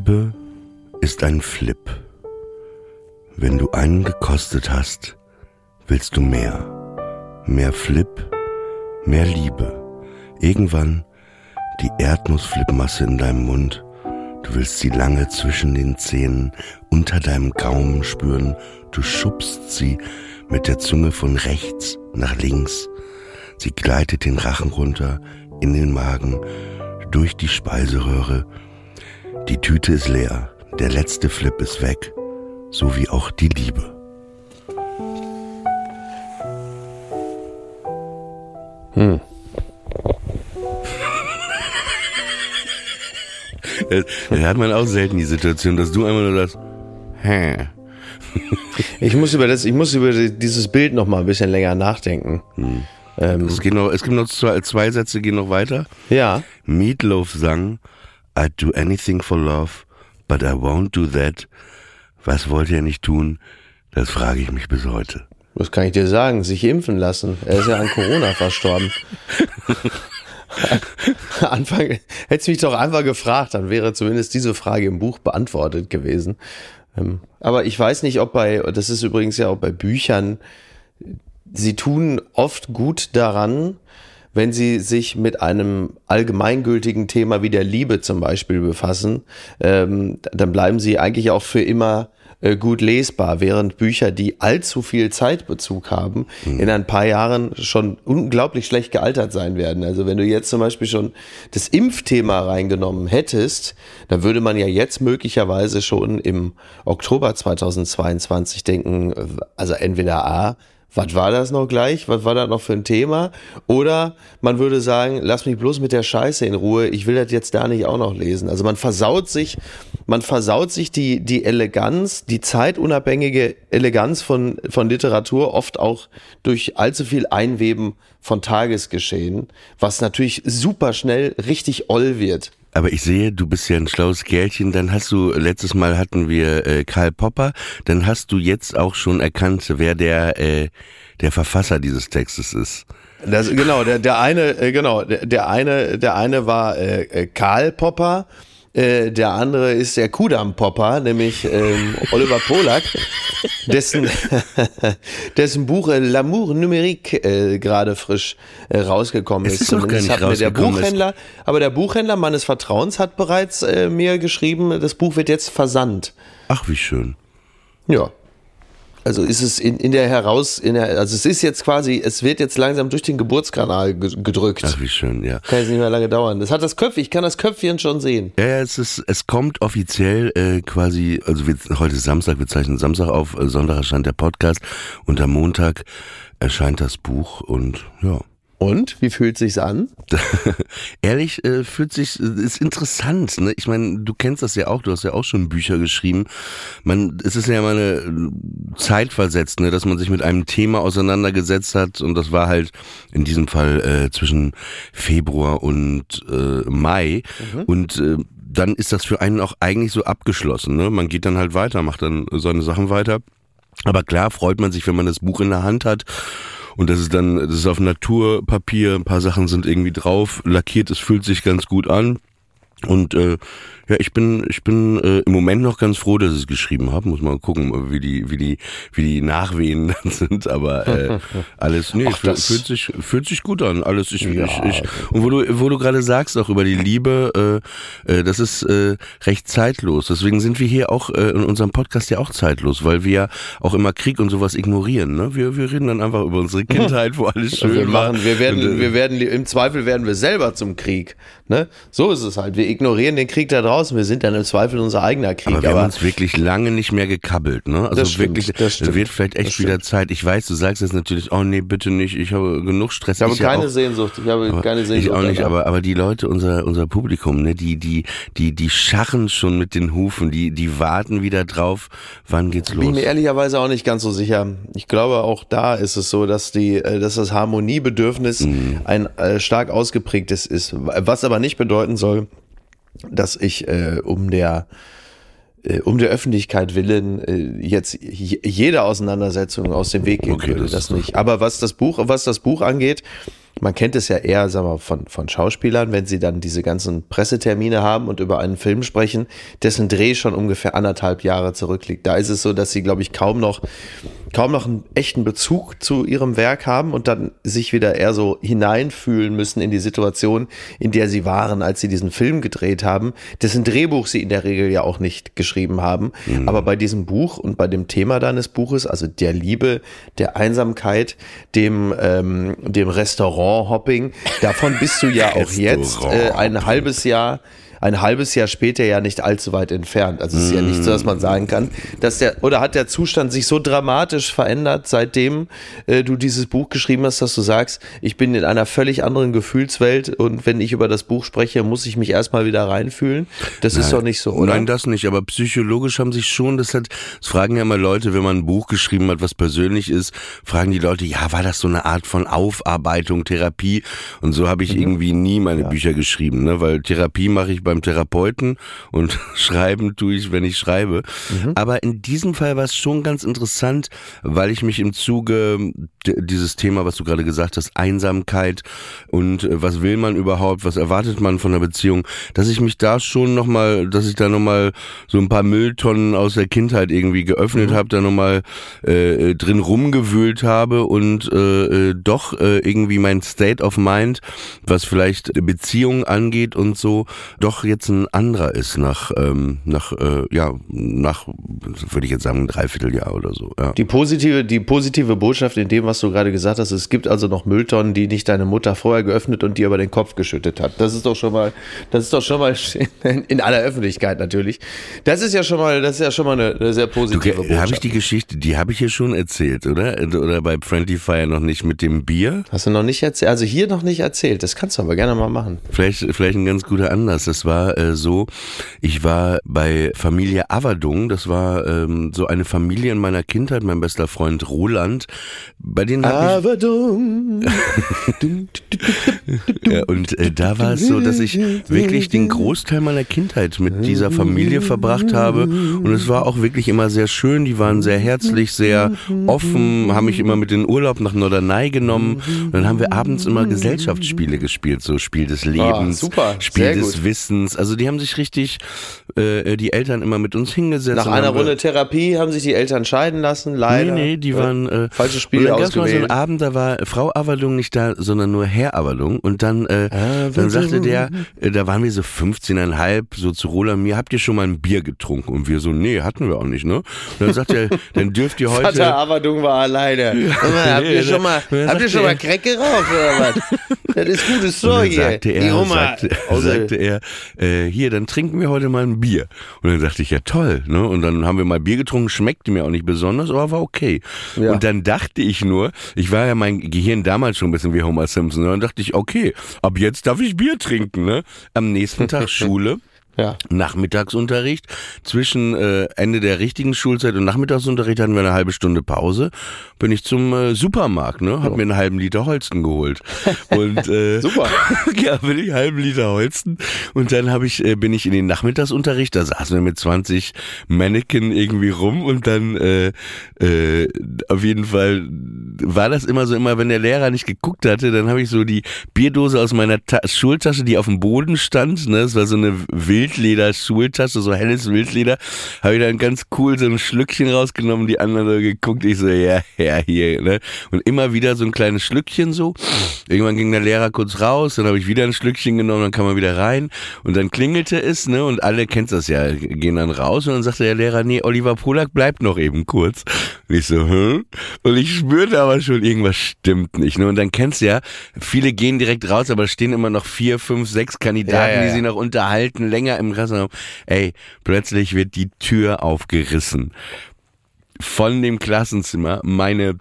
Liebe ist ein Flip. Wenn du einen gekostet hast, willst du mehr. Mehr Flip, mehr Liebe. Irgendwann die Erdnussflipmasse in deinem Mund. Du willst sie lange zwischen den Zähnen unter deinem Gaumen spüren. Du schubst sie mit der Zunge von rechts nach links. Sie gleitet den Rachen runter, in den Magen, durch die Speiseröhre. Die Tüte ist leer, der letzte Flip ist weg, so wie auch die Liebe. Hm. Da hat man auch selten die Situation, dass du einmal nur das, hä, Ich muss über das, ich muss über dieses Bild noch mal ein bisschen länger nachdenken. Ähm, es, geht noch, es gibt noch zwei, zwei Sätze, gehen noch weiter. ja, Meatloaf sang, I'd do anything for love, but I won't do that. Was wollte er nicht tun? Das frage ich mich bis heute. was kann ich dir sagen? Sich impfen lassen. Er ist ja an Corona verstorben. Anfang, hättest mich doch einfach gefragt, dann wäre zumindest diese Frage im Buch beantwortet gewesen. Ähm, Aber ich weiß nicht, ob bei, das ist übrigens ja auch bei Büchern, sie tun oft gut daran, wenn sie sich mit einem allgemeingültigen Thema wie der Liebe zum Beispiel befassen, ähm, dann bleiben sie eigentlich auch für immer äh, gut lesbar, während Bücher, die allzu viel Zeitbezug haben, in ein paar Jahren schon unglaublich schlecht gealtert sein werden. Also wenn du jetzt zum Beispiel schon das Impfthema reingenommen hättest, dann würde man ja jetzt möglicherweise schon im Oktober 2022 denken, äh, also entweder A, was war das noch gleich? Was war das noch für ein Thema? Oder man würde sagen, lass mich bloß mit der Scheiße in Ruhe, ich will das jetzt da nicht auch noch lesen. Also man versaut sich, man versaut sich die, die Eleganz, die zeitunabhängige Eleganz von, von Literatur oft auch durch allzu viel Einweben von Tagesgeschehen, was natürlich super schnell richtig oll wird. Aber ich sehe, du bist ja ein schlaues Kerlchen. Dann hast du, letztes Mal hatten wir äh, Karl Popper, dann hast du jetzt auch schon erkannt, wer der, äh, der Verfasser dieses Textes ist. Das, genau, der, der eine, äh, genau, der, der eine, der eine war äh, äh, Karl Popper, äh, der andere ist der Kudam Popper, nämlich ähm, Oliver Polak, dessen, dessen Buch äh, L'amour numérique äh, gerade frisch äh, rausgekommen Es ist. ist Zumindest hat mir der Buchhändler, aber der Buchhändler meines Vertrauens hat bereits mir geschrieben, das Buch wird jetzt versandt. Ach, wie schön. Ja. Also ist es in, in der heraus, in der, also es ist jetzt quasi, es wird jetzt langsam durch den Geburtskanal ge- gedrückt. Ach, wie schön, ja. Kann jetzt nicht mehr lange dauern. Das hat das Köpfchen, ich kann das Köpfchen schon sehen. Ja, ja, es ist, es kommt offiziell äh, quasi, also wir, heute ist Samstag, wir zeichnen Samstag auf, äh, Sonntag erscheint der Podcast und am Montag erscheint das Buch und ja. Und? Wie fühlt sich's an? Ehrlich, äh, fühlt sich, äh, ist interessant, ne? Ich meine, du kennst das ja auch, du hast ja auch schon Bücher geschrieben. Man, es ist ja immer eine äh, Zeit versetzt, ne, dass man sich mit einem Thema auseinandergesetzt hat und das war halt in diesem Fall äh, zwischen Februar und äh, Mai und äh, dann ist das für einen auch eigentlich so abgeschlossen, ne? Man geht dann halt weiter, macht dann seine Sachen weiter. Aber klar freut man sich, wenn man das Buch in der Hand hat und das ist dann, das ist auf Naturpapier, ein paar Sachen sind irgendwie drauf, lackiert, es fühlt sich ganz gut an. Und äh, ja, ich bin, ich bin äh, im Moment noch ganz froh, dass ich es geschrieben habe. Muss mal gucken, wie die, wie die, wie die Nachwehen dann sind. Aber äh, alles, nee, Ach, fühlt, fühlt sich, fühlt sich gut an. Alles, ich, Ja. ich, ich und wo du, wo du gerade sagst auch über die Liebe, äh, äh, das ist äh, recht zeitlos. Deswegen sind wir hier auch äh, in unserem Podcast ja auch zeitlos, weil wir ja auch immer Krieg und sowas ignorieren. Ne? Wir, wir reden dann einfach über unsere Kindheit, wo alles schön wir war. machen, wir werden, Und, äh, wir werden, im Zweifel werden wir selber zum Krieg. Ne? So ist es halt. Wir ignorieren den Krieg da draußen. Wir sind dann im Zweifel unser eigener Krieg. Aber wir haben uns wirklich lange nicht mehr gekabbelt, ne? Also Das stimmt, wirklich, das stimmt, wird vielleicht echt wieder Zeit. Ich weiß, du sagst jetzt natürlich, oh nee, bitte nicht, ich habe genug Stress. ich habe ja keine auch, Sehnsucht. Ich habe aber keine Sehnsucht. Ich auch nicht, aber, aber die Leute, unser, unser Publikum, ne, die, die, die, die scharren schon mit den Hufen, die, die warten wieder drauf, wann geht's Bin ich los? mir ehrlicherweise auch nicht ganz so sicher. Ich glaube, auch da ist es so, dass die, äh, dass das Harmoniebedürfnis Mhm. ein äh, stark ausgeprägtes ist. Was aber nicht bedeuten soll, dass ich äh, um der äh, um der Öffentlichkeit willen äh, jetzt je- jede Auseinandersetzung aus dem Weg gehen Okay, würde, das das, nicht. Aber was das Buch, was das Buch angeht, man kennt es ja eher, sagen wir, von, von Schauspielern, wenn sie dann diese ganzen Pressetermine haben und über einen Film sprechen, dessen Dreh schon ungefähr anderthalb Jahre zurückliegt. Da ist es so, dass sie, glaube ich, kaum noch, kaum noch einen echten Bezug zu ihrem Werk haben und dann sich wieder eher so hineinfühlen müssen in die Situation, in der sie waren, als sie diesen Film gedreht haben, dessen Drehbuch sie in der Regel ja auch nicht geschrieben haben. Aber bei diesem Buch und bei dem Thema deines Buches, also der Liebe, der Einsamkeit, dem, ähm, dem Restaurant-Hopping, davon bist du ja auch jetzt äh, ein halbes Jahr ein halbes Jahr später ja nicht allzu weit entfernt. Also es ist ja nicht so, dass man sagen kann, dass der oder hat der Zustand sich so dramatisch verändert, seitdem äh, du dieses Buch geschrieben hast, dass du sagst, ich bin in einer völlig anderen Gefühlswelt und wenn ich über das Buch spreche, muss ich mich erstmal wieder reinfühlen. Das ist doch nicht so, oder? Nein, das nicht, aber psychologisch haben sich schon, das hat, das fragen ja immer Leute, wenn man ein Buch geschrieben hat, was persönlich ist, fragen die Leute, ja, war das so eine Art von Aufarbeitung, Therapie? Und so habe ich Mhm. irgendwie nie meine Bücher geschrieben, ne? weil Therapie mache ich beim Therapeuten und schreiben tue ich, wenn ich schreibe. Mhm. Aber in diesem Fall war es schon ganz interessant, weil ich mich im Zuge dieses Thema, was du gerade gesagt hast, Einsamkeit und äh, was will man überhaupt, was erwartet man von einer Beziehung, dass ich mich da schon nochmal, dass ich da nochmal so ein paar Mülltonnen aus der Kindheit irgendwie geöffnet habe, da nochmal äh, äh, drin rumgewühlt habe und äh, äh, doch äh, irgendwie mein State of Mind, was vielleicht Beziehungen angeht und so, doch jetzt ein anderer ist nach, ähm, nach äh, ja, nach, würde ich jetzt sagen, ein Dreivierteljahr oder so. Ja. Die positive, die positive Botschaft in dem, was du gerade gesagt hast, es gibt also noch Mülltonnen, die nicht deine Mutter vorher geöffnet und dir über den Kopf geschüttet hat. Das ist doch schon mal, das ist doch schon mal in, in aller Öffentlichkeit natürlich. Das ist ja schon mal, das ist ja schon mal eine, eine sehr positive Du, Botschaft. habe ich die Geschichte, die habe ich hier schon erzählt, oder? Oder bei Friendly Fire noch nicht mit dem Bier? Hast du noch nicht erzählt? Also hier noch nicht erzählt. Das kannst du aber gerne mal machen. Vielleicht, vielleicht ein ganz guter Anlass. Das war äh, so, ich war bei Familie Averdung, das war ähm, so eine Familie in meiner Kindheit, mein bester Freund Roland, bei denen habe ich. Ja, und äh, da war es so, dass ich wirklich den Großteil meiner Kindheit mit dieser Familie verbracht habe. Und es war auch wirklich immer sehr schön. Die waren sehr herzlich, sehr offen, haben mich immer mit in den Urlaub nach Norderney genommen. Und dann haben wir abends immer Gesellschaftsspiele gespielt, so Spiel des Lebens, super, Spiel sehr des gut. Wissens. Also die haben sich richtig, äh, die Eltern immer mit uns hingesetzt. Nach und einer Runde Therapie haben sich die Eltern scheiden lassen, leider. Nee, nee, die waren äh, falsche und Spiele dann gab's mal so einen. Abend, da war Frau Avalung nicht da, sondern nur Herr Avalung und dann äh, dann sagte der, äh, da waren wir so 15,5, so zu Roland mir, habt ihr schon mal ein Bier getrunken? Und wir so, nee, hatten wir auch nicht, ne? Und dann sagt er, dann dürft ihr heute Vater Averdung war alleine. Mal, habt ihr schon mal, habt ihr schon mal Crack geraucht oder was? Das ist gutes Und Zeug hier. sagte Die er, Oma sagte, sagte er, äh, hier, dann trinken wir heute mal ein Bier. Und dann dachte ich, ja toll, ne? Und dann haben wir mal Bier getrunken, schmeckte mir auch nicht besonders, aber war okay. Ja. Und dann dachte ich nur, ich war ja mein Gehirn damals schon ein bisschen wie Homer Simpson, ne? Und dann dachte ich, okay, ab jetzt darf ich Bier trinken, ne? Am nächsten Tag Schule. Ja. Nachmittagsunterricht. Zwischen äh, Ende der richtigen Schulzeit und Nachmittagsunterricht hatten wir eine halbe Stunde Pause. Bin ich zum äh, Supermarkt, ne? Hab mir einen halben Liter Holsten geholt. Und äh, Super. ja, bin ich einen halben Liter Holsten. Und dann hab ich, äh, bin ich in den Nachmittagsunterricht, da saßen wir mit 20 Mannequin irgendwie rum und dann äh, äh, auf jeden Fall war das immer so, immer wenn der Lehrer nicht geguckt hatte, dann habe ich so die Bierdose aus meiner Ta Schultasche, die auf dem Boden stand, ne, das war so eine Wildleder-Schultasche, so helles Wildleder, habe ich dann ganz cool so ein Schlückchen rausgenommen, die anderen so geguckt, ich so, ja, ja, hier, ne, und immer wieder so ein kleines Schlückchen so, irgendwann ging der Lehrer kurz raus, dann habe ich wieder ein Schlückchen genommen, dann kam er wieder rein und dann klingelte es, ne, und alle kennt das ja, gehen dann raus und dann sagte der Lehrer, nee, Oliver Polak bleibt noch eben kurz. Und ich so, hm? Und ich spürte aber schon, irgendwas stimmt nicht, ne, und dann kennst du ja, viele gehen direkt raus, aber es stehen immer noch vier, fünf, sechs Kandidaten, Ja, ja, die sich noch unterhalten, länger im Klassenraum. Ey, plötzlich wird die Tür aufgerissen. Von dem Klassenzimmer. Meine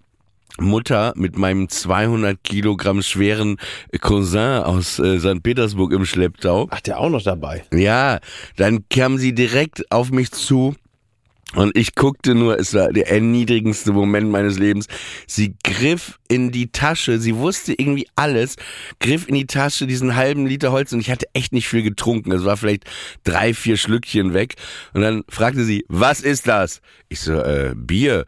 Mutter mit meinem 200 Kilogramm schweren Cousin aus äh, St. Petersburg im Schlepptau. Ach, der auch noch dabei. Ja, dann kam sie direkt auf mich zu und ich guckte nur, es war der erniedrigendste Moment meines Lebens. Sie griff in die Tasche, sie wusste irgendwie alles, griff in die Tasche diesen halben Liter Holz und ich hatte echt nicht viel getrunken. Es war vielleicht drei, vier Schlückchen weg. Und dann fragte sie, was ist das? Ich so, äh, Bier.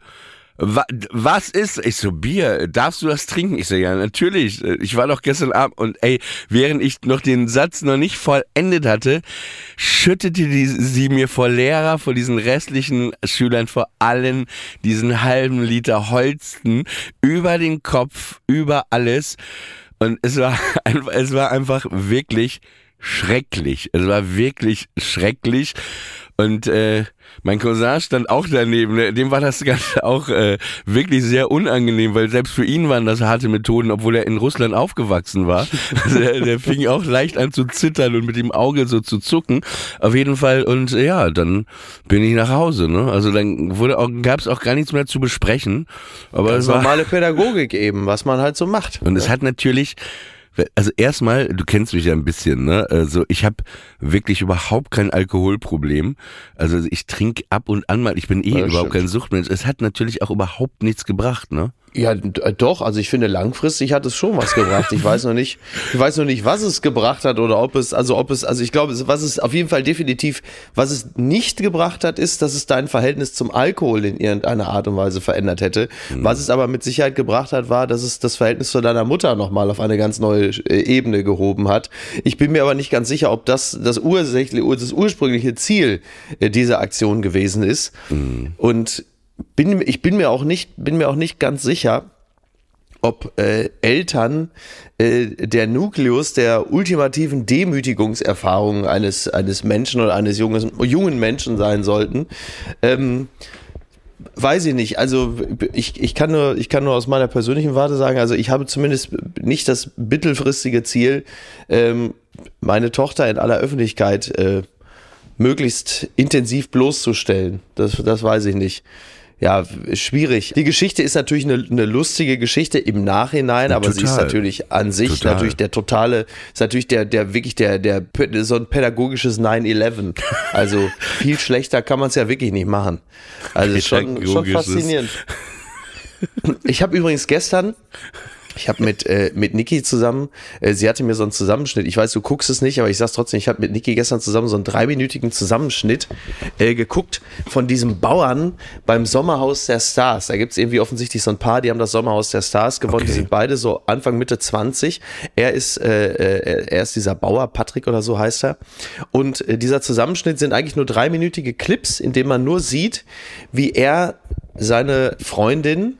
Wa- Was ist? Ich so, Bier, darfst du das trinken? Ich so, ja, natürlich. Ich war doch gestern Abend und ey, während ich noch den Satz noch nicht vollendet hatte, schüttete die, sie mir vor Lehrer, vor diesen restlichen Schülern, vor allen diesen halben Liter Holsten über den Kopf, über alles. Und es war es war einfach wirklich schrecklich. Es war wirklich schrecklich. Und äh, mein Cousin stand auch daneben. ne? Dem war das Ganze auch äh, wirklich sehr unangenehm, weil selbst für ihn waren das harte Methoden, obwohl er in Russland aufgewachsen war. Also der, der fing auch leicht an zu zittern und mit dem Auge so zu zucken. Auf jeden Fall. Und äh, ja, dann bin ich nach Hause. Ne? Also dann wurde auch, gab es auch gar nichts mehr zu besprechen. Aber Das es war, normale Pädagogik eben, was man halt so macht. und es hat natürlich, also erstmal, du kennst mich ja ein bisschen, ne? Also ich habe wirklich überhaupt kein Alkoholproblem. Also ich trinke ab und an mal, ich bin eh Ja, überhaupt stimmt. kein Suchtmensch. Es hat natürlich auch überhaupt nichts gebracht, ne? Ja, äh, doch. Also ich finde, langfristig hat es schon was gebracht. Ich weiß noch nicht, ich weiß noch nicht, was es gebracht hat oder ob es, also ob es, also ich glaube, was es auf jeden Fall definitiv, was es nicht gebracht hat, ist, dass es dein Verhältnis zum Alkohol in irgendeiner Art und Weise verändert hätte. Was es aber mit Sicherheit gebracht hat, war, dass es das Verhältnis zu deiner Mutter nochmal auf eine ganz neue äh, Ebene gehoben hat. Ich bin mir aber nicht ganz sicher, ob das das ursächliche, das ursprüngliche Ziel äh, dieser Aktion gewesen ist. Und bin, ich bin mir auch nicht, bin mir auch nicht ganz sicher, ob äh, Eltern äh, der Nukleus der ultimativen Demütigungserfahrung eines, eines Menschen oder eines jungen, jungen Menschen sein sollten. Ähm, weiß ich nicht. Also ich, ich, kann nur, ich kann nur aus meiner persönlichen Warte sagen, also ich habe zumindest nicht das mittelfristige Ziel, ähm, meine Tochter in aller Öffentlichkeit äh, möglichst intensiv bloßzustellen. Das, das weiß ich nicht. Ja, schwierig. Die Geschichte ist natürlich eine, eine lustige Geschichte im Nachhinein, aber sie ist total. natürlich an sich Total. natürlich der totale, ist natürlich der, der wirklich der, der, so ein pädagogisches 9-11. Also viel schlechter kann man es ja wirklich nicht machen. Also schon, schon faszinierend. Ich habe übrigens gestern, ich habe mit äh, mit Niki zusammen, äh, sie hatte mir so einen Zusammenschnitt. Ich weiß, du guckst es nicht, aber ich sag's trotzdem. Ich habe mit Niki gestern zusammen so einen dreiminütigen Zusammenschnitt äh, geguckt von diesem Bauern beim Sommerhaus der Stars. Da gibt's irgendwie offensichtlich so ein paar, die haben das Sommerhaus der Stars gewonnen. Die Okay. sind beide so Anfang Mitte 20. Er ist äh, äh, er ist dieser Bauer Patrick oder so heißt er. Und äh, dieser Zusammenschnitt sind eigentlich nur dreiminütige Clips, in denen man nur sieht, wie er seine Freundin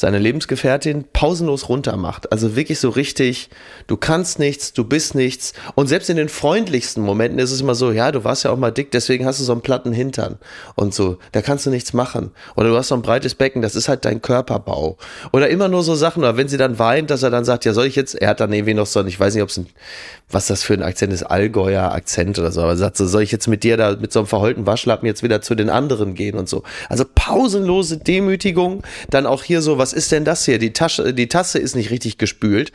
seine Lebensgefährtin pausenlos runtermacht. Also wirklich so richtig, du kannst nichts, du bist nichts. Und selbst in den freundlichsten Momenten ist es immer so, ja, du warst ja auch mal dick, deswegen hast du so einen platten Hintern. Und so, da kannst du nichts machen. Oder du hast so ein breites Becken, das ist halt dein Körperbau. Oder immer nur so Sachen, oder wenn sie dann weint, dass er dann sagt, ja, soll ich jetzt, er hat dann irgendwie noch so, ich weiß nicht, ob es ein, was das für ein Akzent ist, Allgäuer Akzent oder so, aber er sagt so, soll ich jetzt mit dir da mit so einem verheulten Waschlappen jetzt wieder zu den anderen gehen und so. Also pausenlose Demütigung, dann auch hier so, was was ist denn das hier? Die Tasche, die Tasse ist nicht richtig gespült.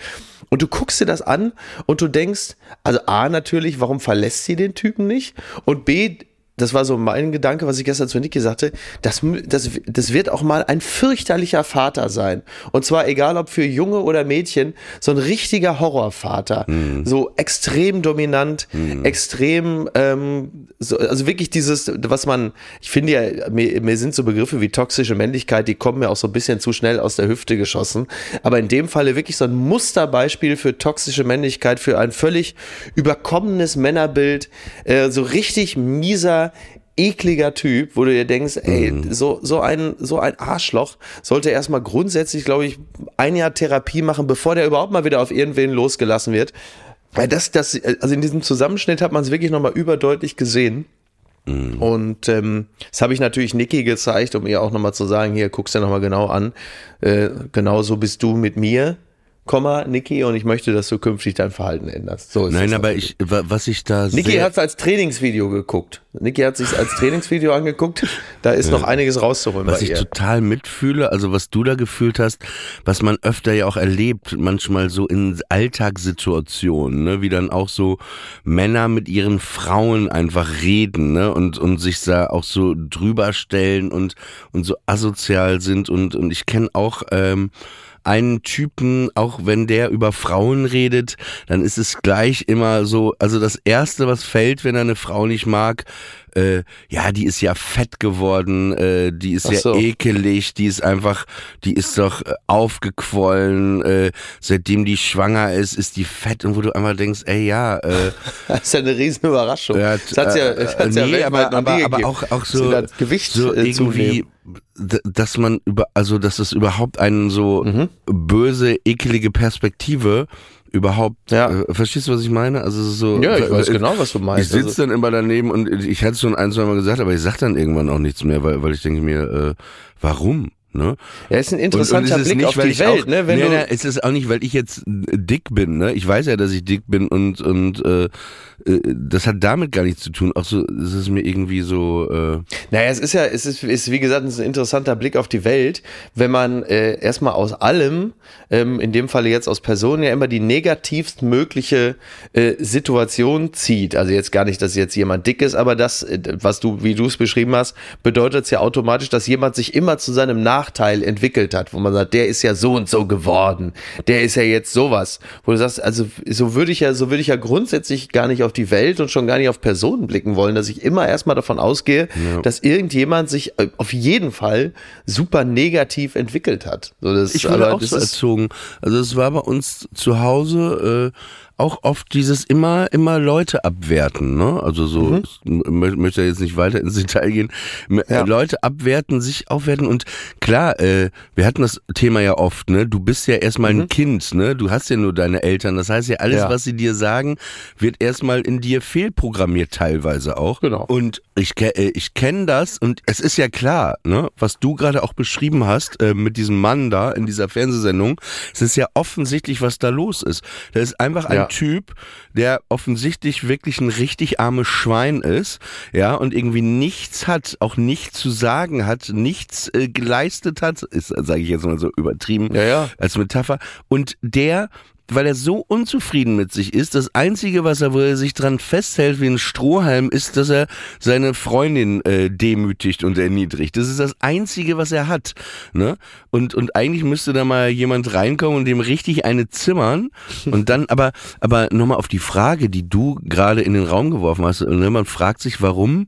Und du guckst dir das an und du denkst, also A, natürlich, warum verlässt sie den Typen nicht? Und B, das war so mein Gedanke, was ich gestern zu Niki sagte, das, das, das wird auch mal ein fürchterlicher Vater sein. Und zwar egal ob für Junge oder Mädchen, so ein richtiger Horrorvater. Mhm. So extrem dominant, mhm. extrem, ähm, so, also wirklich dieses, was man, ich finde ja, mir, mir sind so Begriffe wie toxische Männlichkeit, die kommen mir auch so ein bisschen zu schnell aus der Hüfte geschossen. Aber in dem Falle wirklich so ein Musterbeispiel für toxische Männlichkeit, für ein völlig überkommenes Männerbild, äh, so richtig mieser, ekliger Typ, wo du dir denkst, ey, mhm. so, so ein, so ein Arschloch sollte erstmal grundsätzlich, glaube ich, ein Jahr Therapie machen, bevor der überhaupt mal wieder auf irgendwen losgelassen wird. Weil das, das, also in diesem Zusammenschnitt hat man es wirklich nochmal überdeutlich gesehen. Mhm. Und ähm, das habe ich natürlich Niki gezeigt, um ihr auch nochmal zu sagen, hier, guckst dir nochmal genau an. Äh, genauso bist du mit mir. Komma, Niki, und ich möchte, dass du künftig dein Verhalten änderst. So ist Nein, aber ich, was ich da Niki hat es als Trainingsvideo geguckt. Niki hat sich als Trainingsvideo angeguckt. Da ist ja. noch einiges rauszuholen. Was ich ihr. total mitfühle, also was du da gefühlt hast, was man öfter ja auch erlebt, manchmal so in Alltagssituationen, ne, wie dann auch so Männer mit ihren Frauen einfach reden, ne, und, und sich da auch so drüber stellen und, und so asozial sind und, und ich kenne auch, ähm, einen Typen, auch wenn der über Frauen redet, dann ist es gleich immer so, also das Erste, was fällt, wenn er eine Frau nicht mag, äh, ja, die ist ja fett geworden, äh, die ist ja so. ekelig, die ist einfach, die ist doch äh, aufgequollen, äh, seitdem die schwanger ist, ist die fett und wo du einfach denkst, ey, ja. Äh, das ist ja eine riesen Überraschung. Ja, das hat's ja, das hat's nee, ja aber, aber, aber auch, auch so, Gewicht so äh, irgendwie, dass man über, also dass es überhaupt einen so mhm. böse, ekelige Perspektive überhaupt, ja. äh, verstehst du, was ich meine? Also so. Ja, ich weiß genau, was du meinst. Ich sitze also, dann immer daneben und ich hatte es schon ein, zwei Mal gesagt, aber ich sag dann irgendwann auch nichts mehr, weil, weil ich denke mir, äh, warum? Ne? Ja, ist ein interessanter und, und Blick nicht, auf die Welt, auch, ne? Wenn nee, nee, es ist auch nicht, weil ich jetzt dick bin, ne? Ich weiß ja, dass ich dick bin und und äh, äh, das hat damit gar nichts zu tun. Auch so, es ist mir irgendwie so. Äh naja, es ist ja, es ist, ist wie gesagt, ein interessanter Blick auf die Welt, wenn man äh, erstmal aus allem, ähm, in dem Falle jetzt aus Personen, ja immer die negativst mögliche äh, Situation zieht. Also jetzt gar nicht, dass jetzt jemand dick ist, aber das, äh, was du, wie du es beschrieben hast, bedeutet es ja automatisch, dass jemand sich immer zu seinem Nach Nachteil entwickelt hat, wo man sagt, der ist ja so und so geworden, der ist ja jetzt sowas, wo du sagst, also so würde ich ja, so würde ich ja grundsätzlich gar nicht auf die Welt und schon gar nicht auf Personen blicken wollen, dass ich immer erstmal davon ausgehe, ja. dass irgendjemand sich äh, auf jeden Fall super negativ entwickelt hat. So, das, ich wurde auch so erzogen. Also es war bei uns zu Hause, äh, auch oft dieses immer, immer Leute abwerten, ne? Also so, mhm. ich möchte jetzt nicht weiter ins Detail gehen. Ja. Leute abwerten, sich aufwerten und klar, äh, wir hatten das Thema ja oft, ne? Du bist ja erstmal mhm. ein Kind, ne? Du hast ja nur deine Eltern. Das heißt ja, alles, ja. was sie dir sagen, wird erstmal in dir fehlprogrammiert teilweise auch. Genau. Und ich, äh, ich kenne das und es ist ja klar, ne? Was du gerade auch beschrieben hast, äh, mit diesem Mann da in dieser Fernsehsendung, es ist ja offensichtlich, was da los ist. Da ist einfach ein Typ, der offensichtlich wirklich ein richtig armes Schwein ist, ja, und irgendwie nichts hat, auch nichts zu sagen hat, nichts äh, geleistet hat, ist, sage ich jetzt mal so übertrieben ja, ja. als Metapher. Und der weil er so unzufrieden mit sich ist. Das Einzige, was er, wo er sich dran festhält wie ein Strohhalm, ist, dass er seine Freundin äh, demütigt und erniedrigt. Das ist das Einzige, was er hat. Ne? Und, und eigentlich müsste da mal jemand reinkommen und dem richtig eine zimmern. Und dann, aber, aber nochmal auf die Frage, die du gerade in den Raum geworfen hast. Ne? Man fragt sich, warum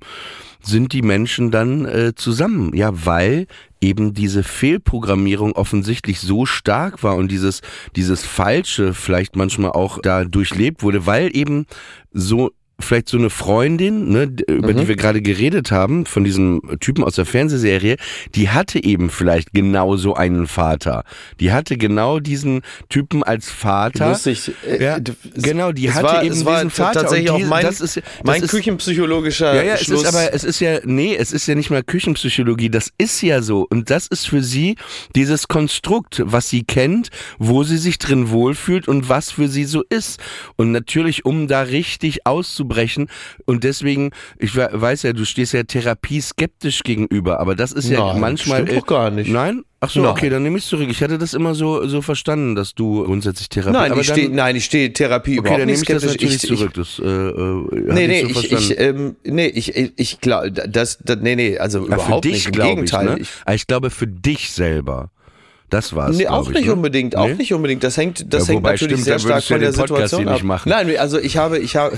sind die Menschen dann äh, zusammen? Ja, weil eben diese Fehlprogrammierung offensichtlich so stark war und dieses, dieses Falsche vielleicht manchmal auch da durchlebt wurde, weil eben so vielleicht so eine Freundin, ne, über mhm. die wir gerade geredet haben, von diesem Typen aus der Fernsehserie, die hatte eben vielleicht genau so einen Vater. Die hatte genau diesen Typen als Vater. Lustig. Äh, ja, genau, die hatte war, eben diesen Vater. Tatsächlich die, auch mein, das ist, das mein ist, küchenpsychologischer Ja, ja, Schluss. es ist aber, es ist ja, nee, es ist ja nicht mal Küchenpsychologie, das ist ja so. Und das ist für sie dieses Konstrukt, was sie kennt, wo sie sich drin wohlfühlt und was für sie so ist. Und natürlich, um da richtig auszubilden, aufzubrechen. Und deswegen, ich we- weiß ja, du stehst ja Therapie skeptisch gegenüber, aber das ist ja Nein, manchmal. stimmt doch gar nicht. Nein? Ach so, Nein. okay, dann nehme ich zurück. Ich hatte das immer so, so verstanden, dass du grundsätzlich Therapie. Nein, aber ich stehe, nein, ich stehe Therapie Okay, überhaupt dann nicht ich skeptisch. natürlich ich, zurück. Das, äh, äh, Nee, nee, so ich, ich, ähm, nee, ich, ich, ich glaube, das, das, nee, nee, also Ja, überhaupt für dich nicht. Im glaube ich, Gegenteil. ne? Ich, Aber ich glaube für dich selber. Das war's. Nee, auch ich, nicht ne? unbedingt, auch Nee? nicht unbedingt. Das hängt, das Ja, hängt natürlich stimmt, sehr stark von der Podcast Situation ab. machen. Nein, also ich habe, ich habe,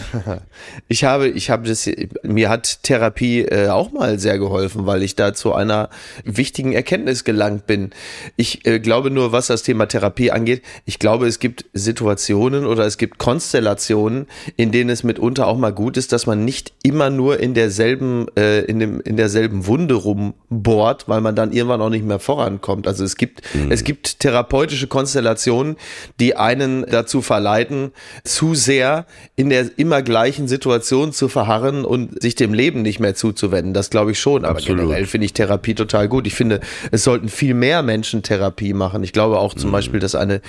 ich habe, ich habe das, mir hat Therapie äh, auch mal sehr geholfen, weil ich da zu einer wichtigen Erkenntnis gelangt bin. Ich äh, glaube nur, was das Thema Therapie angeht, ich glaube, es gibt Situationen oder es gibt Konstellationen, in denen es mitunter auch mal gut ist, dass man nicht immer nur in derselben, äh, in dem, in derselben Wunde rumbohrt, weil man dann irgendwann auch nicht mehr vorankommt. Also es gibt, es gibt therapeutische Konstellationen, die einen dazu verleiten, zu sehr in der immer gleichen Situation zu verharren und sich dem Leben nicht mehr zuzuwenden. Das glaube ich schon. Aber Absolut. generell finde ich Therapie total gut. Ich finde, es sollten viel mehr Menschen Therapie machen. Ich glaube auch zum Beispiel, dass eine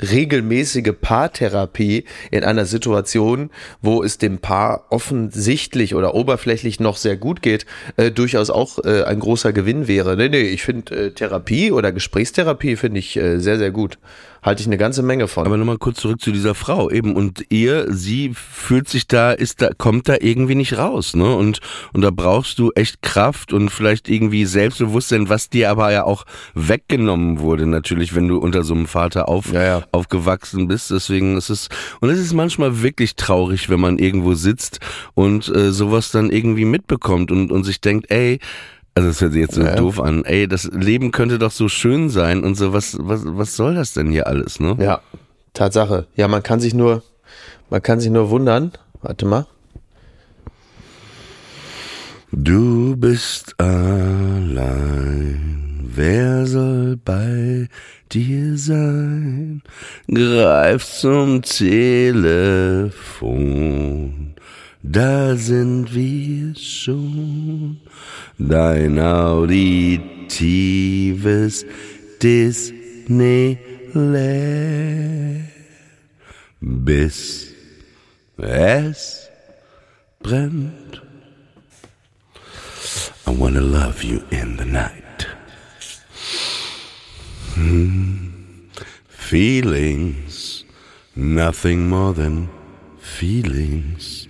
regelmäßige Paartherapie in einer Situation, wo es dem Paar offensichtlich oder oberflächlich noch sehr gut geht, äh, durchaus auch äh, ein großer Gewinn wäre. Nee, nee, ich finde äh, Therapie oder Gesprächstherapie finde ich äh, sehr, sehr gut. Halte ich eine ganze Menge von. Aber nochmal kurz zurück zu dieser Frau eben und ihr, sie fühlt sich da, ist da, kommt da irgendwie nicht raus, ne? Und und da brauchst du echt Kraft und vielleicht irgendwie Selbstbewusstsein, was dir aber ja auch weggenommen wurde natürlich, wenn du unter so einem Vater auf, Ja, ja. aufgewachsen bist. Deswegen ist es und es ist manchmal wirklich traurig, wenn man irgendwo sitzt und äh, sowas dann irgendwie mitbekommt und und sich denkt, ey also das hört sich jetzt so Ja. doof an. Ey, das Leben könnte doch so schön sein und so. Was, was, was soll das denn hier alles, ne? Ja, Tatsache. Ja, man kann sich nur, man kann sich nur wundern. Warte mal. Du bist allein, wer soll bei dir sein? Greif zum Telefon, da sind wir schon. Dein auditives Disneyland, bis es brennt. I wanna love you in the night. Hmm. Feelings, nothing more than feelings.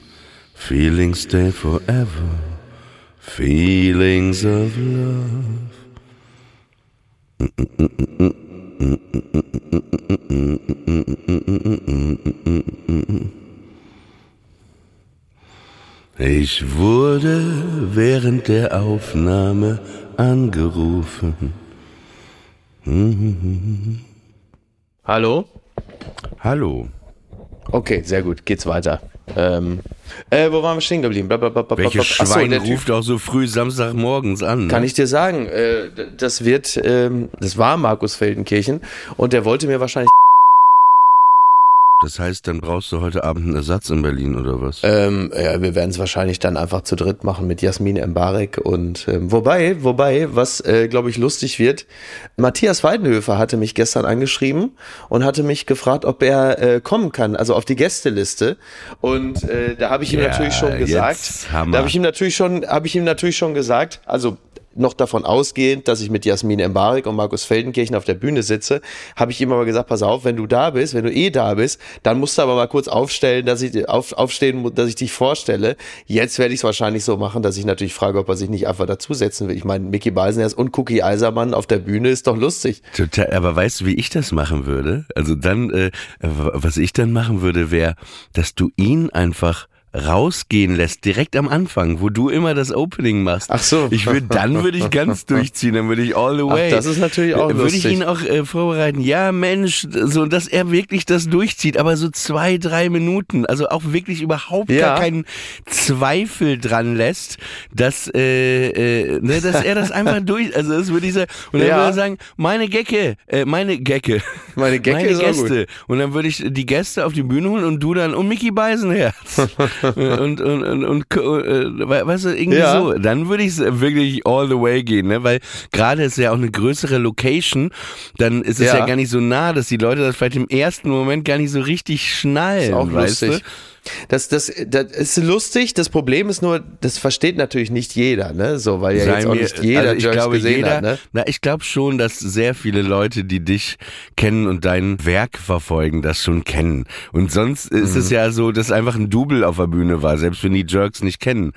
Feelings stay forever. Feelings of love. Ich wurde während der Aufnahme angerufen. Hallo? Hallo. Okay, sehr gut. Geht's weiter. Ähm, äh, wo waren wir stehen geblieben? Blablabla. Welches Ach so, Schwein der ruft auch so früh Samstagmorgens an? Kann ne? ich dir sagen, äh, das wird, ähm, das war Markus Feldenkirchen und der wollte mir wahrscheinlich Das heißt, dann brauchst du heute Abend einen Ersatz in Berlin oder was? Ähm, ja, wir werden es wahrscheinlich dann einfach zu dritt machen mit Jasmin Embarek und ähm, wobei, wobei, was äh, glaube ich lustig wird, Matthias Weidenhöfer hatte mich gestern angeschrieben und hatte mich gefragt, ob er äh, kommen kann, also auf die Gästeliste und äh, da habe ich ihm Ja, natürlich schon gesagt, da habe ich ihm natürlich schon, habe ich ihm natürlich schon gesagt, also noch davon ausgehend, dass ich mit Jasmin Embarek und Markus Feldenkirchen auf der Bühne sitze, habe ich ihm aber gesagt, pass auf, wenn du da bist, wenn du eh da bist, dann musst du aber mal kurz aufstellen, dass ich auf, aufstehen, dass ich dich vorstelle. Jetzt werde ich es wahrscheinlich so machen, dass ich natürlich frage, ob er sich nicht einfach dazusetzen will. Ich meine, Mickey Beisenherz und Cookie Eisermann auf der Bühne ist doch lustig. Total, aber weißt du, wie ich das machen würde? Also dann, äh, was ich dann machen würde, wäre, dass du ihn einfach rausgehen lässt, direkt am Anfang, wo du immer das Opening machst. Ach so. Ich würde, dann würde ich ganz durchziehen, dann würde ich all the way. das ist natürlich auch Würde ich lustig. ihn auch äh, vorbereiten. Ja, Mensch, so, dass er wirklich das durchzieht, aber so zwei, drei Minuten, also auch wirklich überhaupt Ja. gar keinen Zweifel dran lässt, dass, äh, äh, ne, dass er das einfach durch, also das würde ich sagen, und dann Ja. würde er sagen, meine Gecke, äh, meine Gecke, Meine Gecke meine Gäste. Und dann würde ich die Gäste auf die Bühne holen und du dann und Mickey Beisenherz. und, und, und, und äh, weißt du, irgendwie Ja. so, dann würde ich wirklich all the way gehen, ne? Weil gerade ist ja auch eine größere Location, dann ist es ja. Ja. gar nicht so nah, dass die Leute das vielleicht im ersten Moment gar nicht so richtig schnallen. Ist auch weißt lustig. Das, das, das ist lustig. Das Problem ist nur, das versteht natürlich nicht jeder, ne? So, weil ja Sei jetzt auch mir- nicht jeder also ich Jerks glaube, gesehen jeder, hat, ne? Na, ich glaube schon, dass sehr viele Leute, die dich kennen und dein Werk verfolgen, das schon kennen. Und sonst ist Mhm. es ja so, dass einfach ein Double auf der Bühne war, selbst wenn die Jerks nicht kennen.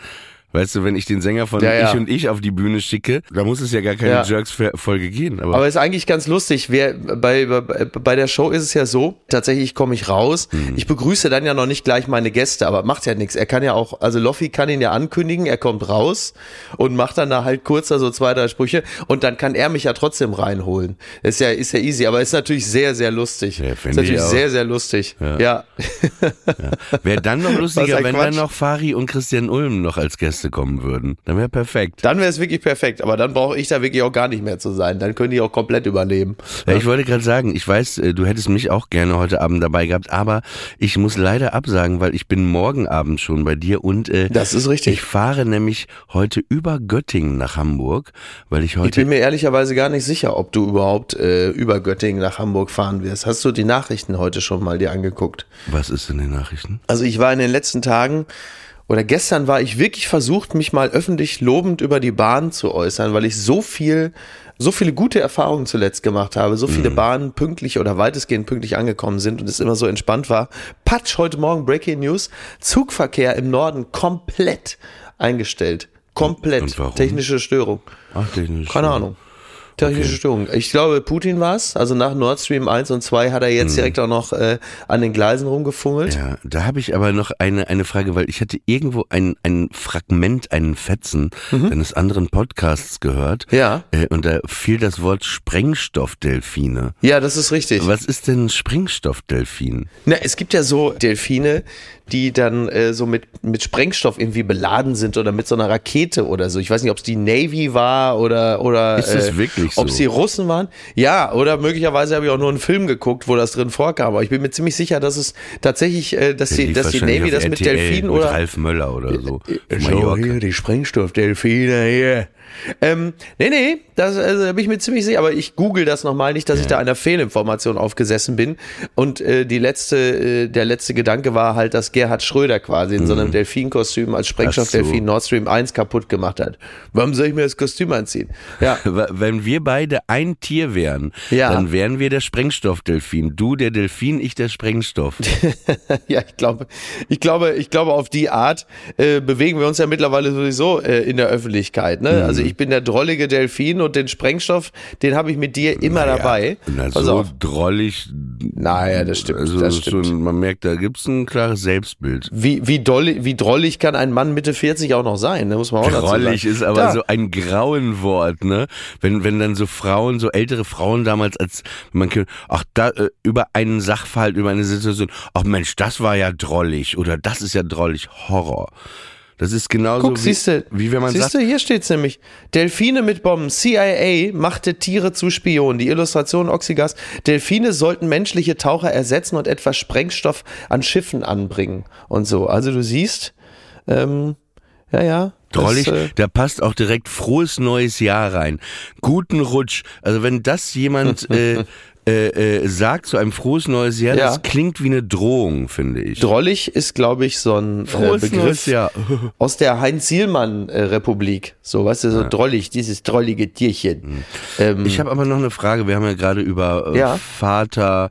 Weißt du, wenn ich den Sänger von Ja, ja. Ich und Ich auf die Bühne schicke, da muss es ja gar keine Ja. Jerks-Folge gehen. Aber, Aber ist eigentlich ganz lustig. Wer, bei, bei, bei der Show ist es ja so, tatsächlich komme ich raus. Mhm. Ich begrüße dann ja noch nicht gleich meine Gäste, aber macht ja nichts. Er kann ja auch, also Loffi kann ihn ja ankündigen, er kommt raus und macht dann da halt kurz da so zwei, drei Sprüche und dann kann er mich ja trotzdem reinholen. Ist ja, ist ja easy, aber ist natürlich sehr, sehr lustig. Ja, ist natürlich sehr, sehr lustig. Ja. wäre dann noch lustiger, wenn Quatsch. dann noch Fari und Christian Ulm noch als Gäste kommen würden. Dann wäre perfekt. Dann wäre es wirklich perfekt, aber dann brauche ich da wirklich auch gar nicht mehr zu sein. Dann können die auch komplett übernehmen. Ja, ich wollte gerade sagen, ich weiß, äh, du hättest mich auch gerne heute Abend dabei gehabt, aber ich muss leider absagen, weil ich bin morgen Abend schon bei dir und äh, Das ist richtig. ich fahre nämlich heute über Göttingen nach Hamburg, weil ich Ich heute bin mir ehrlicherweise gar nicht sicher, ob du überhaupt äh, über Göttingen nach Hamburg fahren wirst. Hast du die Nachrichten heute schon mal dir angeguckt? was ist in den Nachrichten? Also ich war in den letzten Tagen oder gestern war ich wirklich versucht, mich mal öffentlich lobend über die Bahn zu äußern, weil ich so viel, so viele gute Erfahrungen zuletzt gemacht habe, so viele Bahnen pünktlich oder weitestgehend pünktlich angekommen sind und es immer so entspannt war. Patsch, heute Morgen Breaking News, Zugverkehr im Norden komplett eingestellt. Komplett. Technische Störung. Ach, technisch. Keine Ahnung. Technische Störung. Ich glaube, Putin war es. Also nach Nord Stream 1 und 2 hat er jetzt direkt auch noch äh, an den Gleisen rumgefummelt. Ja, da habe ich aber noch eine, eine Frage, weil ich hatte irgendwo ein, ein Fragment, einen Fetzen eines anderen Podcasts gehört. Mhm. Ja. Äh, und da fiel das Wort Sprengstoffdelfine. Ja, das ist richtig. Was ist denn Sprengstoffdelfin? Na, es gibt ja so Delfine, die dann äh, so mit, mit Sprengstoff irgendwie beladen sind oder mit so einer Rakete oder so. Ich weiß nicht, ob es die Navy war oder oder Ist das wirklich so? ob es die Russen waren. Ja, oder möglicherweise habe ich auch nur einen Film geguckt, wo das drin vorkam. Aber ich bin mir ziemlich sicher, dass es tatsächlich, äh, dass, die, dass die Navy das mit Delfinen mit oder Ralf Möller oder so. So, Mallorca. hier, die Sprengstoffdelfine hier. Ähm, nee, nee, das, also, da bin ich mir ziemlich sicher, aber ich google das nochmal, nicht, dass ich da einer Fehlinformation aufgesessen bin. Und äh, die letzte, äh, der letzte Gedanke war halt, dass Gerhard Schröder quasi in so einem Delfinkostüm als Sprengstoffdelfin Mhm. So. Nord Stream 1 kaputt gemacht hat. Warum soll ich mir das Kostüm anziehen? Ja. Wenn wir beide ein Tier wären, Ja. dann wären wir der Sprengstoffdelfin. Du der Delfin, ich der Sprengstoff. Ja, ich glaube, ich glaube, ich glaube, auf die Art äh, bewegen wir uns ja mittlerweile sowieso äh, in der Öffentlichkeit. Ne? Mhm. Also ich bin der drollige Delfin und den Sprengstoff, den habe ich mit dir immer dabei. Na, so drollig. Naja, das stimmt, Also das stimmt. ein- man merkt, da gibt's ein klares Selbstbild. Wie, wie, doll, wie drollig kann ein Mann Mitte 40 auch noch sein? Ne? Muss man auch. Drollig ist aber Da. so ein Grauenwort, ne? Wenn, wenn dann so Frauen, so ältere Frauen damals als, man kann, ach, da, äh, über einen Sachverhalt, über eine Situation, ach Mensch, das war ja drollig oder das ist ja drollig, Horror. Das ist genauso Guck, wie, siehste, wie wenn man siehste, sagt, hier steht's nämlich. Delfine mit Bomben. CIA machte Tiere zu Spionen. Die Illustration Oxygas. Delfine sollten menschliche Taucher ersetzen und etwas Sprengstoff an Schiffen anbringen und so. Also du siehst, ähm, ja, ja. Drollig, äh, da passt auch direkt frohes neues Jahr rein. Guten Rutsch. Also wenn das jemand äh, äh, äh, sagt zu einem frohes neues Jahr, Ja. das klingt wie eine Drohung, finde ich. Drollig ist, glaube ich, so ein äh, Frohes Begriff neues Jahr. aus der Heinz-Sielmann-Republik. So, weißt du, so drollig, dieses drollige Tierchen. Ähm, Ich habe aber noch eine Frage. Wir haben ja gerade über äh, Ja. Vater,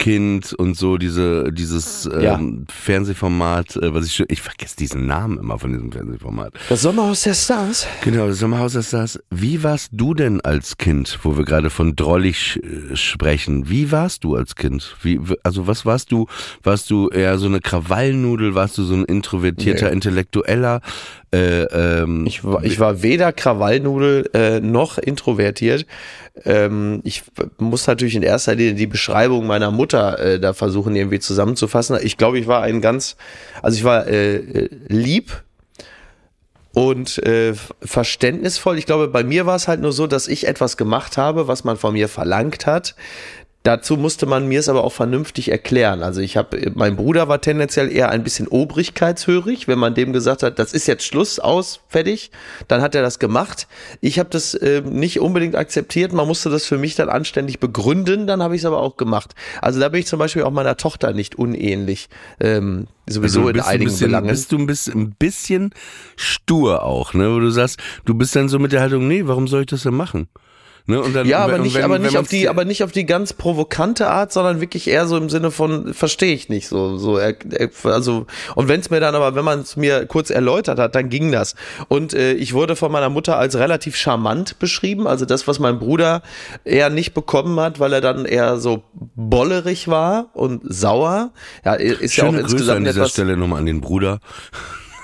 Kind und so diese dieses ähm, Ja. Fernsehformat, äh, was ich schon, ich vergesse diesen Namen immer von diesem Fernsehformat. das Sommerhaus der Stars. Genau, das Sommerhaus ist das. Wie warst du denn als Kind, wo wir gerade von drollig äh, sprechen? Wie warst du als Kind? Wie, also was warst du? Warst du eher so eine Krawallnudel? Warst du so ein introvertierter Nee. Intellektueller? Äh, ähm, Ich war, ich war weder Krawallnudel äh, noch introvertiert. Ähm, ich muss natürlich in erster Linie die Beschreibung meiner Mutter äh, da versuchen irgendwie zusammenzufassen. Ich glaube, ich war ein ganz, also ich war äh, äh, lieb und äh, verständnisvoll. Ich glaube, bei mir war es halt nur so, dass ich etwas gemacht habe, was man von mir verlangt hat. Dazu musste man mir es aber auch vernünftig erklären. Also ich habe, mein Bruder war tendenziell eher ein bisschen obrigkeitshörig. Wenn man dem gesagt hat, das ist jetzt Schluss, aus, fertig, dann hat er das gemacht. Ich habe das äh, nicht unbedingt akzeptiert. Man musste das für mich dann anständig begründen. Dann habe ich es aber auch gemacht. Also da bin ich zum Beispiel auch meiner Tochter nicht unähnlich. Ähm, sowieso Also in du ein einigen bisschen, Belangen. Bist du ein bisschen, ein bisschen stur auch, ne? Wo du sagst, du bist dann so mit der Haltung, nee, warum soll ich das denn machen? Ne? Dann, Ja, aber nicht, wenn- aber nicht auf die, aber nicht auf die ganz provokante Art, sondern wirklich eher so im Sinne von verstehe ich nicht so, so also und wenn es mir dann aber, wenn man es mir kurz erläutert hat, dann ging das. Und äh, ich wurde von meiner Mutter als relativ charmant beschrieben, also das, was mein Bruder eher nicht bekommen hat, weil er dann eher so bollerig war und sauer. Ja, ist ja auch Schöne Grüße insgesamt an dieser etwas. Stelle nochmal an den Bruder.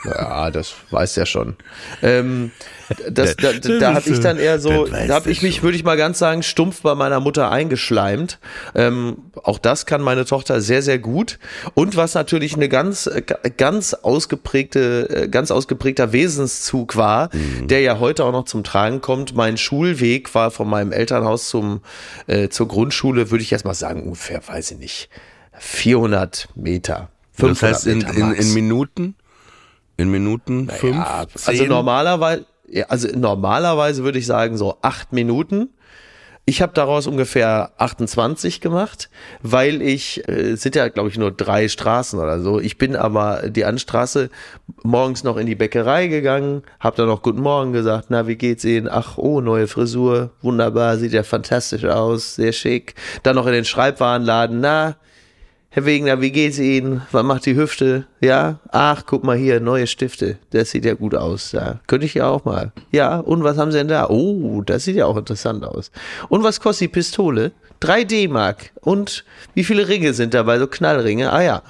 Ja, das weiß er schon. Ähm, das, da da, da habe ich dann eher so, da habe ich mich, würde ich mal ganz sagen, stumpf bei meiner Mutter eingeschleimt. Ähm, auch das kann meine Tochter sehr, sehr gut. Und was natürlich eine ganz, äh, ganz ausgeprägte, äh, ganz ausgeprägter Wesenszug war, Mhm. der ja heute auch noch zum Tragen kommt. Mein Schulweg war von meinem Elternhaus zum äh, zur Grundschule, würde ich jetzt mal sagen, ungefähr, weiß ich nicht, 400 Meter. 500 Das heißt in, Meter in, in Minuten? In Minuten? fünf? Ja, zehn? also normalerweise, ja, also normalerweise würde ich sagen so acht Minuten. Ich habe daraus ungefähr 28 gemacht, weil ich, äh, es sind ja glaube ich nur drei Straßen oder so. Ich bin aber die Anstraße morgens noch in die Bäckerei gegangen, habe dann noch Guten Morgen gesagt, na wie geht's Ihnen? Ach oh, neue Frisur, wunderbar, sieht ja fantastisch aus, sehr schick. Dann noch in den Schreibwarenladen, na Herr Wegner, wie geht's Ihnen? Was macht die Hüfte? Ja? Ach, guck mal hier, neue Stifte. Das sieht ja gut aus. Da könnte ich ja auch mal. Ja, und was haben Sie denn da? Oh, das sieht ja auch interessant aus. Und was kostet die Pistole? 3 D-Mark. Und wie viele Ringe sind dabei? So Knallringe? Ah ja.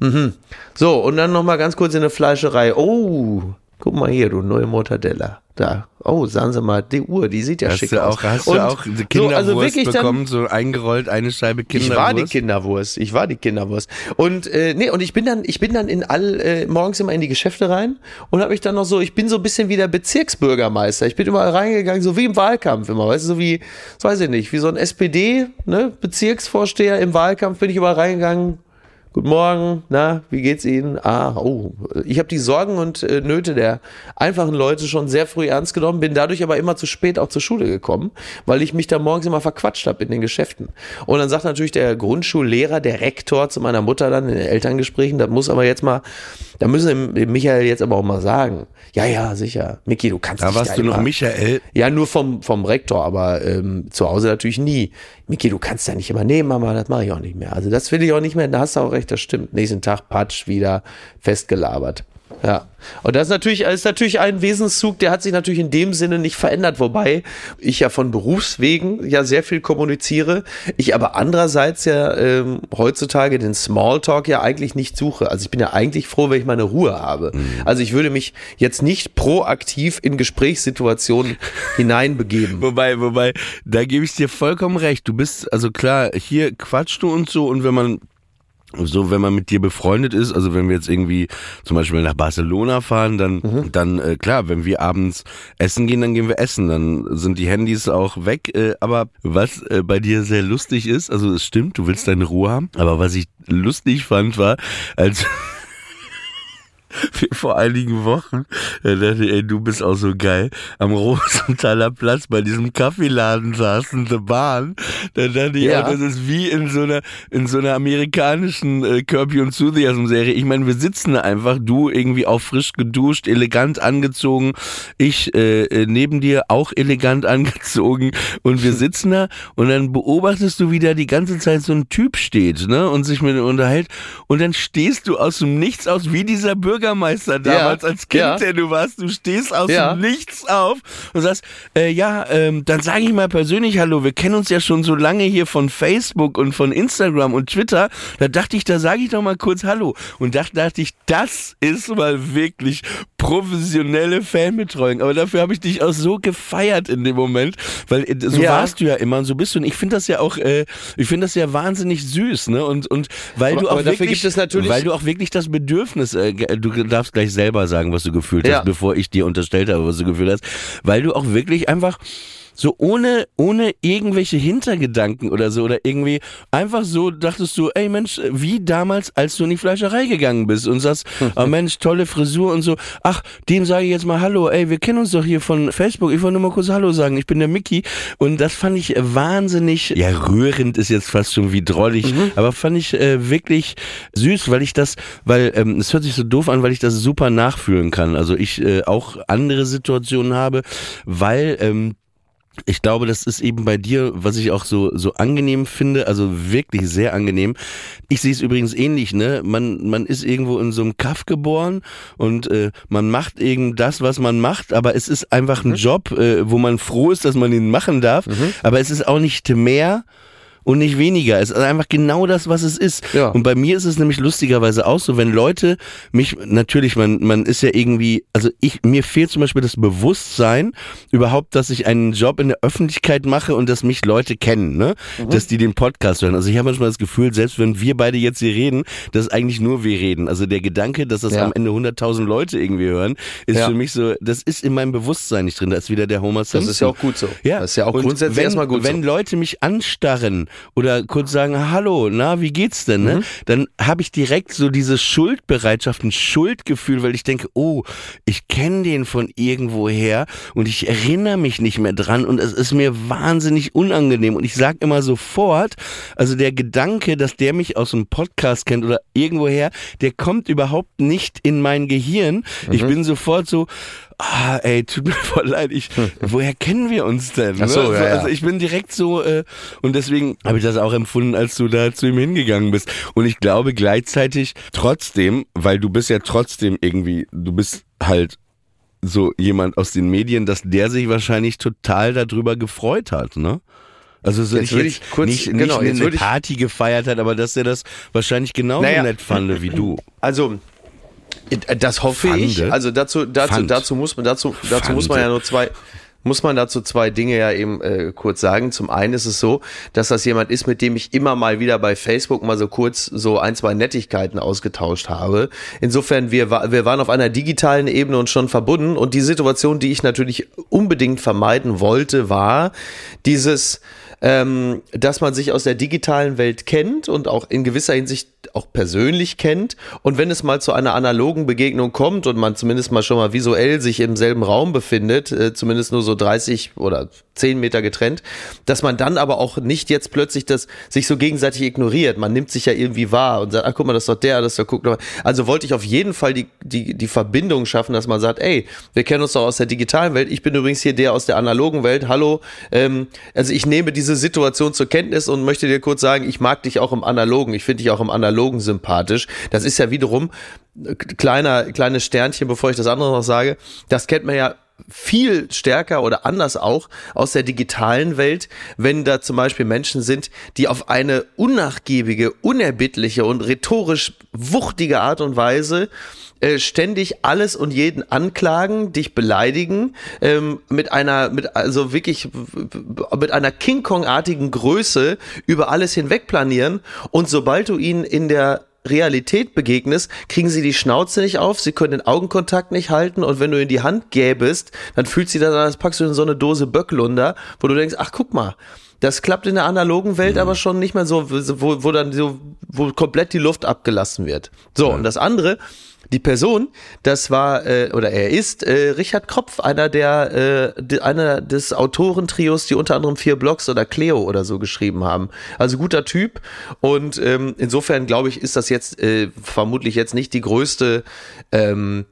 Mhm. So, und dann noch mal ganz kurz in eine Fleischerei. Oh, guck mal hier, du neue Mortadella. Da. Oh, sagen Sie mal, die Uhr, die sieht ja Hast schick du aus. auch, hast Und du auch die so, Kinderwurst also wirklich dann- bekommen, so eingerollt, eine Scheibe ich Kinderwurst? war die Kinderwurst. Ich war die Kinderwurst. Und äh, nee, und ich bin dann, ich bin dann in all äh, morgens immer in die Geschäfte rein und habe ich dann noch so, ich bin so ein bisschen wie der Bezirksbürgermeister. Ich bin überall reingegangen, so wie im Wahlkampf immer, weißt du, so wie, so weiß ich nicht, wie so ein SPD, ne, Bezirksvorsteher im Wahlkampf bin ich überall reingegangen. Guten Morgen, na, wie geht's Ihnen? Ah, oh, ich habe die Sorgen und äh, Nöte der einfachen Leute schon sehr früh ernst genommen, bin dadurch aber immer zu spät auch zur Schule gekommen, weil ich mich da morgens immer verquatscht habe in den Geschäften. Und dann sagt natürlich der Grundschullehrer, der Rektor zu meiner Mutter dann in den Elterngesprächen, das muss aber jetzt mal, da müssen wir dem Michael jetzt aber auch mal sagen. Ja, ja, sicher. Miki, du kannst Da warst du noch immer- Michael. ja, nur vom, vom Rektor, aber ähm, zu Hause natürlich nie. Miki, du kannst ja nicht immer, nee, Mama, das mache ich auch nicht mehr. Also das will ich auch nicht mehr, da hast du auch recht, das stimmt. Nächsten Tag Patsch wieder festgelabert. Ja. Und das ist natürlich, ist natürlich ein Wesenszug, der hat sich natürlich in dem Sinne nicht verändert, wobei ich ja von Berufswegen ja sehr viel kommuniziere, ich aber andererseits ja ähm, heutzutage den Smalltalk ja eigentlich nicht suche. Also ich bin ja eigentlich froh, wenn ich meine Ruhe habe. Also ich würde mich jetzt nicht proaktiv in Gesprächssituationen hineinbegeben. Wobei, wobei, da gebe ich dir vollkommen recht. Du bist, also klar, hier quatschst du und so und wenn man so, wenn man mit dir befreundet ist, also wenn wir jetzt irgendwie zum Beispiel nach Barcelona fahren, dann, dann äh, klar, wenn wir abends essen gehen, dann gehen wir essen, dann sind die Handys auch weg. Äh, aber was äh, bei dir sehr lustig ist, also es stimmt, du willst deine Ruhe haben, aber was ich lustig fand, war, als vor einigen Wochen, da dachte ich, ey, du bist auch so geil, am Rosenthaler Platz bei diesem Kaffeeladen saßen, The Bahn, da dachte ich, Ja. oh, das ist wie in so einer, in so einer amerikanischen äh, Kirby und Enthusiasm Serie. Ich meine, wir sitzen da einfach, du irgendwie auch frisch geduscht, elegant angezogen, ich äh, äh, neben dir auch elegant angezogen und wir sitzen da und dann beobachtest du, wie da die ganze Zeit so ein Typ steht, ne, und sich mit ihm unterhält und dann stehst du aus dem Nichts aus, wie dieser Bürgermeister damals als Kind, ja. der du warst, du stehst aus Ja. dem Nichts auf und sagst, äh, ja, ähm, dann sage ich mal persönlich Hallo, wir kennen uns ja schon so lange hier von Facebook und von Instagram und Twitter, da dachte ich, da sage ich doch mal kurz Hallo und da dachte ich, das ist mal wirklich professionelle Fanbetreuung, aber dafür habe ich dich auch so gefeiert in dem Moment, weil äh, so Ja. warst du ja immer und so bist du und ich finde das ja auch, äh, ich finde das ja wahnsinnig süß, ne, und, und weil Aber- du auch wirklich, gibt es natürlich- weil du auch wirklich das Bedürfnis, äh, ge- du darfst gleich selber sagen, was du gefühlt Ja. hast, bevor ich dir unterstellt habe, was du gefühlt hast, weil du auch wirklich einfach so ohne, ohne irgendwelche Hintergedanken oder so oder irgendwie einfach so dachtest du, ey Mensch, wie damals, als du in die Fleischerei gegangen bist und sagst, oh Mensch, tolle Frisur und so, ach, dem sage ich jetzt mal Hallo, ey, wir kennen uns doch hier von Facebook, ich wollte nur mal kurz Hallo sagen, ich bin der Mickey. Und das fand ich wahnsinnig, ja, rührend ist jetzt fast schon wie drollig, aber fand ich äh, wirklich süß, weil ich das, weil ähm, es hört sich so doof an, weil ich das super nachfühlen kann. Also ich äh, auch andere Situationen habe, weil ähm, ich glaube, das ist eben bei dir, was ich auch so so angenehm finde, also wirklich sehr angenehm. Ich sehe es übrigens ähnlich, ne? Man man ist irgendwo in so einem Kaff geboren und äh, man macht eben das, was man macht, aber es ist einfach ein Job, äh, wo man froh ist, dass man ihn machen darf, aber es ist auch nicht mehr und nicht weniger. Es ist einfach genau das, was es ist. Ja. Und bei mir ist es nämlich lustigerweise auch so, wenn Leute mich, natürlich, man, man ist ja irgendwie, also ich, mir fehlt zum Beispiel das Bewusstsein überhaupt, dass ich einen Job in der Öffentlichkeit mache und dass mich Leute kennen, ne? Dass die den Podcast hören. Also ich habe manchmal das Gefühl, selbst wenn wir beide jetzt hier reden, dass eigentlich nur wir reden. Also der Gedanke, dass das Ja. am Ende 100.000 Leute irgendwie hören, ist Ja. für mich so, das ist in meinem Bewusstsein nicht drin. Da ist wieder der Homer Simpson. Das ist ja auch gut so. Ja, Das ist ja auch und grundsätzlich wenn, erstmal gut Wenn so. Leute mich anstarren oder kurz sagen, hallo, na, wie geht's denn, Mhm. ne? Dann habe ich direkt so diese Schuldbereitschaft, ein Schuldgefühl, weil ich denke, oh, ich kenne den von irgendwoher und ich erinnere mich nicht mehr dran und es ist mir wahnsinnig unangenehm und ich sage immer sofort, also der Gedanke, dass der mich aus dem Podcast kennt oder irgendwoher, der kommt überhaupt nicht in mein Gehirn. Mhm. Ich bin sofort so, ah, ey, tut mir voll leid, ich, woher kennen wir uns denn? Ach so, ne? ja, ja. Also ich bin direkt so, äh, und deswegen habe ich das auch empfunden, als du da zu ihm hingegangen bist. Und ich glaube gleichzeitig trotzdem, weil du bist ja trotzdem irgendwie, du bist halt so jemand aus den Medien, dass der sich wahrscheinlich total darüber gefreut hat, ne? Also so Jetzt nicht, jetzt, kurz- nicht, nicht genau, jetzt eine Party gefeiert hat, aber dass er das wahrscheinlich genauso Naja. nett fand wie du. Also das hoffe Fande? ich. Also dazu, dazu, Fand. dazu muss man, dazu, dazu muss man ja nur zwei, muss man dazu zwei Dinge ja eben äh, kurz sagen. Zum einen ist es so, dass das jemand ist, mit dem ich immer mal wieder bei Facebook mal so kurz so ein, zwei Nettigkeiten ausgetauscht habe. Insofern, wir, wir waren auf einer digitalen Ebene und schon verbunden. Und die Situation, die ich natürlich unbedingt vermeiden wollte, war dieses, ähm, dass man sich aus der digitalen Welt kennt und auch in gewisser Hinsicht auch persönlich kennt. Und wenn es mal zu einer analogen Begegnung kommt und man zumindest mal schon mal visuell sich im selben Raum befindet, äh, zumindest nur so 30 oder 10 Meter getrennt, dass man dann aber auch nicht jetzt plötzlich das sich so gegenseitig ignoriert. Man nimmt sich ja irgendwie wahr und sagt, ach guck mal, das ist doch der, das ist doch, guck mal. Also wollte ich auf jeden Fall die, die, die Verbindung schaffen, dass man sagt, ey, wir kennen uns doch aus der digitalen Welt, ich bin übrigens hier der aus der analogen Welt, hallo. Ähm, also ich nehme diese Situation zur Kenntnis und möchte dir kurz sagen, ich mag dich auch im Analogen, ich finde dich auch im Analogen sympathisch. Das ist ja wiederum, äh, kleiner, kleines Sternchen, bevor ich das andere noch sage, das kennt man ja viel stärker oder anders auch aus der digitalen Welt, wenn da zum Beispiel Menschen sind, die auf eine unnachgiebige, unerbittliche und rhetorisch wuchtige Art und Weise äh, ständig alles und jeden anklagen, dich beleidigen, ähm, mit einer, mit also wirklich mit einer King Kong-artigen Größe über alles hinweg planieren. Und sobald du ihnen in der Realität begegnest, kriegen sie die Schnauze nicht auf, sie können den Augenkontakt nicht halten. Und wenn du in die Hand gäbest, dann fühlt sie dann, das packst du in so eine Dose Böcklunder, wo du denkst, ach guck mal, das klappt in der analogen Welt aber schon nicht mehr so, wo, wo dann so, wo komplett die Luft abgelassen wird. So, und das andere, die Person, das war äh, oder er ist äh, Richard Kropf, einer der äh, de, einer des Autorentrios, die unter anderem vier Blogs oder Cleo oder so geschrieben haben. Also guter Typ und ähm, insofern glaube ich, ist das jetzt äh, vermutlich jetzt nicht die größte ähm,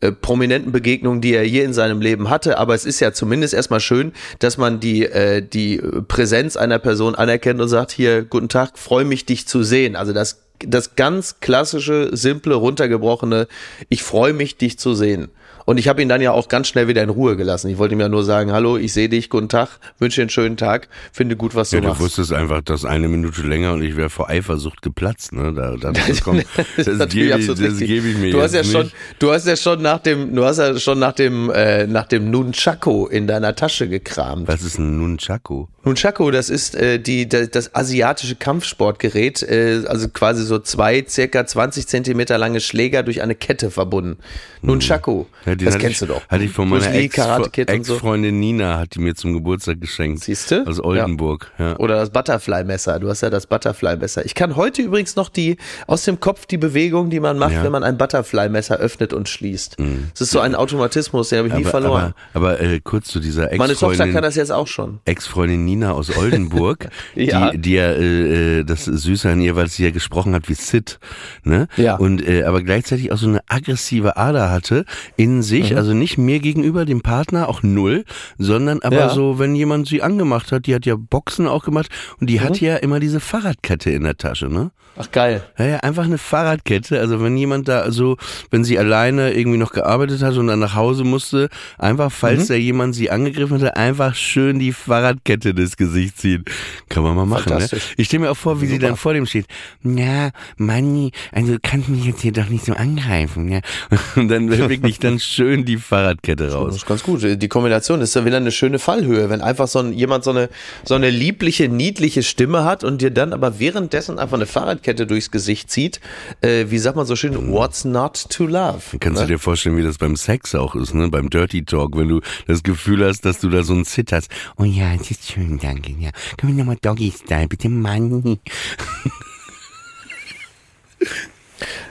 äh, prominenten Begegnungen, die er je in seinem Leben hatte, aber es ist ja zumindest erstmal schön, dass man die äh, die Präsenz einer Person anerkennt und sagt hier guten Tag, freue mich dich zu sehen. Also das das ganz klassische, simple, runtergebrochene, ich freue mich, dich zu sehen. Und ich habe ihn dann ja auch ganz schnell wieder in Ruhe gelassen. Ich wollte ihm ja nur sagen, hallo, ich sehe dich, guten Tag, wünsche dir einen schönen Tag, finde gut, was du Ja, du machst. wusstest einfach, dass eine Minute länger und ich wäre vor Eifersucht geplatzt, ne? Da, da das, komm, das, ist natürlich gebe ich, absolut das gebe ich mir du hast ja schon, du hast ja schon nach dem, du hast ja schon nach dem, äh, nach dem Nunchaku in deiner Tasche gekramt. Was ist ein Nunchaku? Nunchaku, das ist äh, die, das, das asiatische Kampfsportgerät, äh, also quasi so zwei, circa 20 Zentimeter lange Schläger durch eine Kette verbunden. Nunchaku. Ja, den Das hatte kennst ich, du doch. Hatte ich von meiner Lee, Ex so. Ex-Freundin Nina, hat die mir zum Geburtstag geschenkt. Siehste? Aus Oldenburg, ja. Oder das Butterfly-Messer. Du hast ja das Butterfly-Messer. Ich kann heute übrigens noch die aus dem Kopf die Bewegung, die man macht, Ja. wenn man ein Butterfly-Messer öffnet und schließt. Das ist so ein Automatismus, den habe ich nie aber, verloren. aber, aber äh, kurz zu dieser Meine Tochter Ex-Freundin. kann das jetzt auch schon. Ex-Freundin Nina aus Oldenburg, Ja. die, die ja äh, äh, das Süße an ihr, weil sie ja gesprochen hat wie Sid, ne? Ja. Und äh, aber gleichzeitig auch so eine aggressive Ader hatte in Mhm. sich, also nicht mir gegenüber, dem Partner, auch null, sondern aber Ja. so, wenn jemand sie angemacht hat, die hat ja Boxen auch gemacht und die Mhm. hat ja immer diese Fahrradkette in der Tasche, ne? Ach geil. Ja, ja, einfach eine Fahrradkette. Also wenn jemand da so, wenn sie alleine irgendwie noch gearbeitet hat und dann nach Hause musste, einfach, falls da jemand sie angegriffen hatte, einfach schön die Fahrradkette des Gesichts ziehen. Kann man mal machen, ne? Ich stelle mir auch vor, wie sie dann vor dem steht. Ja, Manni, also du kannst mich jetzt hier doch nicht so angreifen, ja. Und dann wirklich dann schön die Fahrradkette Das raus. ist ganz gut. Die Kombination ist ja wieder eine schöne Fallhöhe, wenn einfach so ein, jemand so eine, so eine liebliche, niedliche Stimme hat und dir dann aber währenddessen einfach eine Fahrradkette durchs Gesicht zieht. Äh, wie sagt man so schön? What's not to love? Kannst ne? du dir vorstellen, wie das beim Sex auch ist, ne? Beim Dirty Talk, wenn du das Gefühl hast, dass du da so ein Zit hast. Oh ja, das ist schön, danke, ja. Können wir nochmal Doggy-Style, bitte, Mann.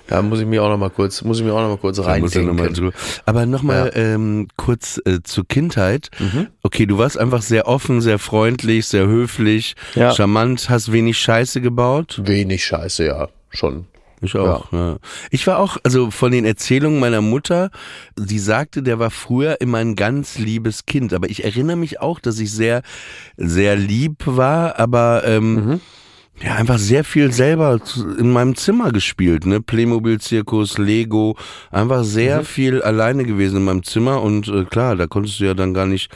Da muss ich mir auch noch mal kurz, muss ich mir auch noch mal kurz ja noch mal reindenken. drüber. Aber nochmal ähm, kurz äh, zur Kindheit. Mhm. Okay, du warst einfach sehr offen, sehr freundlich, sehr höflich, Ja. charmant, hast wenig Scheiße gebaut. Wenig Scheiße, ja, schon. Ich auch. Ja. Ich war auch, also von den Erzählungen meiner Mutter, sie sagte, der war früher immer ein ganz liebes Kind. Aber ich erinnere mich auch, dass ich sehr, sehr lieb war, aber ähm, Mhm. ja, einfach sehr viel selber in meinem Zimmer gespielt, ne? Playmobil-Zirkus, Lego, einfach Mhm. sehr viel alleine gewesen in meinem Zimmer und äh, klar, da konntest du ja dann gar nicht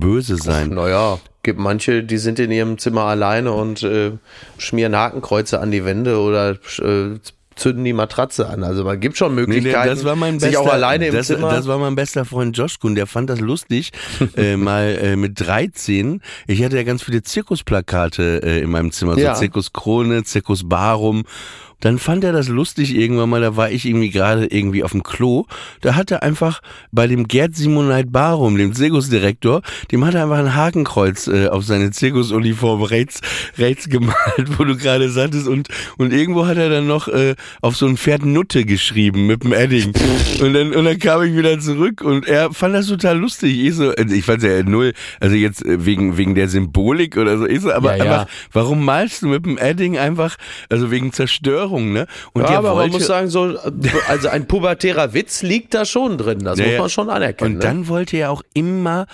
böse sein. Naja, gibt manche, die sind in ihrem Zimmer alleine und äh, schmieren Hakenkreuze an die Wände oder äh, zünden die Matratze an. Also man gibt schon Nee, nee, Möglichkeiten, das war mein sich bester, auch alleine im das, Zimmer. das war mein bester Freund Josh Kuhn, der fand das lustig, äh, mal äh, mit 13. Ich hatte ja ganz viele Zirkusplakate äh, in meinem Zimmer, Ja. so Zirkus Krone, Zirkus Barum. Dann fand er das lustig irgendwann mal, da war ich irgendwie gerade irgendwie auf dem Klo. Da hat er einfach bei dem Gerd Simoneit Barum, dem Zirkusdirektor, dem hat er einfach ein Hakenkreuz äh, auf seine Zirkusuniform rechts, rechts gemalt, wo du gerade sagtest. Und, und irgendwo hat er dann noch äh, auf so ein Pferd Nutte geschrieben mit dem Edding. Und dann, und dann kam ich wieder zurück und er fand das total lustig. Ich so, also ich fand ja null, also jetzt äh, wegen, wegen der Symbolik oder so. Ich so, aber Ja, ja. einfach, warum malst du mit dem Edding einfach, also wegen Zerstörung, ne? Und ja, der aber man wollte, muss sagen, so, also ein pubertärer Witz liegt da schon drin. Das Ja, muss man schon anerkennen. Und dann wollte er auch immer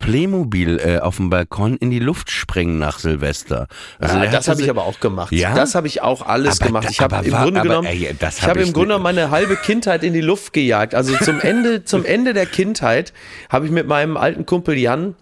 Playmobil äh, auf dem Balkon in die Luft sprengen nach Silvester. Also ja, der das habe ich aber auch gemacht. Ja? Das habe ich auch alles Aber gemacht. da- Ich habe im Grunde aber, genommen, ey, ich hab habe im Grunde meine halbe Kindheit in die Luft gejagt. Also zum Ende, zum Ende der Kindheit habe ich mit meinem alten Kumpel Jan